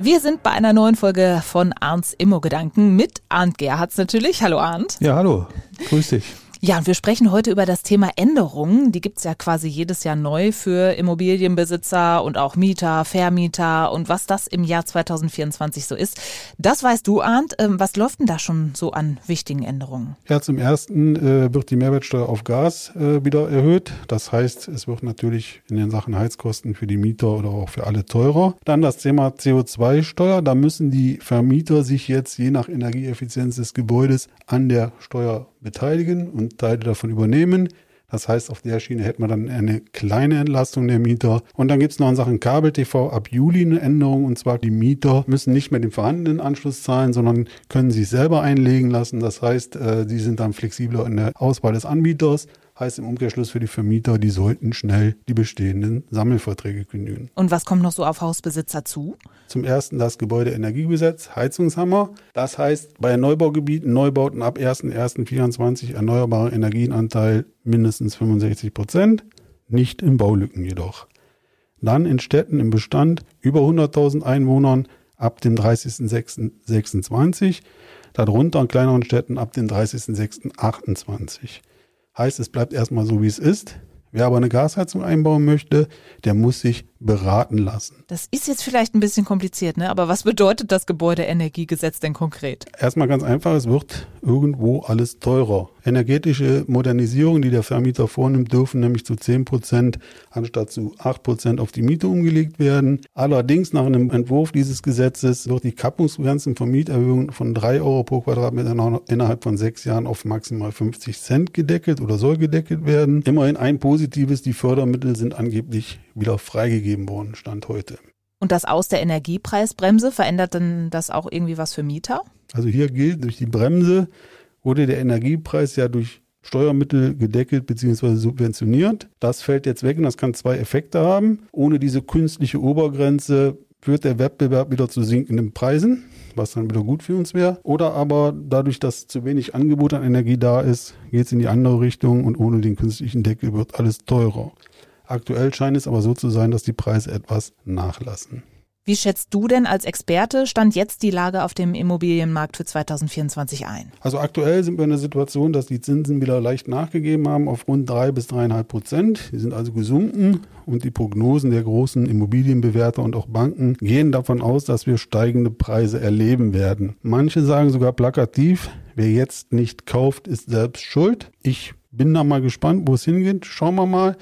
Wir sind bei einer neuen Folge von Arndts Immo-Gedanken mit Arndt Gerhards natürlich. Hallo Arndt. Ja, hallo. Grüß dich. Ja, und wir sprechen heute über das Thema Änderungen. Die gibt's ja quasi jedes Jahr neu für Immobilienbesitzer und auch Mieter, Vermieter und was das im Jahr 2024 so ist. Das weißt du, Arndt. Ähm, was läuft denn da schon so an wichtigen Änderungen? Ja, zum ersten äh, wird die Mehrwertsteuer auf Gas äh, wieder erhöht. Das heißt, es wird natürlich in den Sachen Heizkosten für die Mieter oder auch für alle teurer. Dann das Thema CO2-Steuer. Da müssen die Vermieter sich jetzt je nach Energieeffizienz des Gebäudes an der Steuer beteiligen und Teile davon übernehmen. Das heißt, auf der Schiene hätte man dann eine kleine Entlastung der Mieter. Und dann gibt es noch in Sachen Kabel-TV ab Juli eine Änderung. Und zwar die Mieter müssen nicht mehr den vorhandenen Anschluss zahlen, sondern können sich selber einlegen lassen. Das heißt, äh, sie sind dann flexibler in der Auswahl des Anbieters heißt im Umkehrschluss für die Vermieter, die sollten schnell die bestehenden Sammelverträge kündigen. Und was kommt noch so auf Hausbesitzer zu? Zum ersten das Gebäudeenergiegesetz, Heizungshammer. Das heißt, bei Neubaugebieten, Neubauten ab 1.1.24 erneuerbare Energienanteil mindestens 65 Prozent, nicht in Baulücken jedoch. Dann in Städten im Bestand über 100.000 Einwohnern ab dem 30.06.26, darunter in kleineren Städten ab dem 30.06.28. Heißt, es bleibt erstmal so, wie es ist. Wer aber eine Gasheizung einbauen möchte, der muss sich beraten lassen. Das ist jetzt vielleicht ein bisschen kompliziert, ne? aber was bedeutet das Gebäudeenergiegesetz denn konkret? Erstmal ganz einfach, es wird irgendwo alles teurer. Energetische Modernisierungen, die der Vermieter vornimmt, dürfen nämlich zu 10 Prozent anstatt zu 8 Prozent auf die Miete umgelegt werden. Allerdings nach einem Entwurf dieses Gesetzes wird die Kappungsgrenze von Mieterhöhungen von 3 Euro pro Quadratmeter innerhalb von sechs Jahren auf maximal 50 Cent gedeckelt oder soll gedeckelt werden. Immerhin ein positives, die Fördermittel sind angeblich wieder freigegeben worden, Stand heute. Und das Aus der Energiepreisbremse, verändert denn das auch irgendwie was für Mieter? Also hier gilt, durch die Bremse wurde der Energiepreis ja durch Steuermittel gedeckelt bzw. subventioniert. Das fällt jetzt weg und das kann zwei Effekte haben. Ohne diese künstliche Obergrenze führt der Wettbewerb wieder zu sinkenden Preisen, was dann wieder gut für uns wäre. Oder aber dadurch, dass zu wenig Angebot an Energie da ist, geht es in die andere Richtung und ohne den künstlichen Deckel wird alles teurer. Aktuell scheint es aber so zu sein, dass die Preise etwas nachlassen. Wie schätzt du denn als Experte Stand jetzt die Lage auf dem Immobilienmarkt für 2024 ein? Also aktuell sind wir in der Situation, dass die Zinsen wieder leicht nachgegeben haben auf rund drei bis dreieinhalb Prozent. Die sind also gesunken und die Prognosen der großen Immobilienbewerter und auch Banken gehen davon aus, dass wir steigende Preise erleben werden. Manche sagen sogar plakativ, wer jetzt nicht kauft, ist selbst schuld. Ich bin da mal gespannt, wo es hingeht. Schauen wir mal.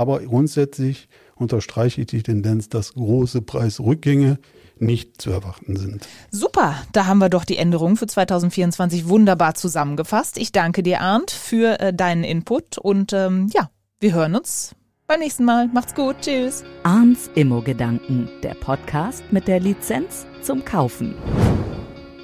Aber grundsätzlich unterstreiche ich die Tendenz, dass große Preisrückgänge nicht zu erwarten sind. Super, da haben wir doch die Änderungen für 2024 wunderbar zusammengefasst. Ich danke dir, Arndt, für äh, deinen Input und ähm, ja, wir hören uns beim nächsten Mal. Macht's gut, tschüss. Arndts Immo-Gedanken, der Podcast mit der Lizenz zum Kaufen.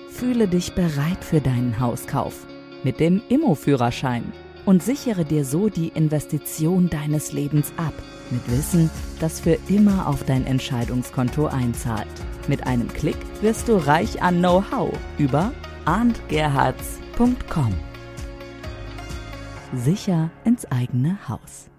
Fühle dich bereit für deinen Hauskauf mit dem Immo-Führerschein und sichere dir so die Investition deines Lebens ab. Mit Wissen, das für immer auf dein Entscheidungskonto einzahlt. Mit einem Klick wirst du reich an Know-how über arndgerhards.com. Sicher ins eigene Haus.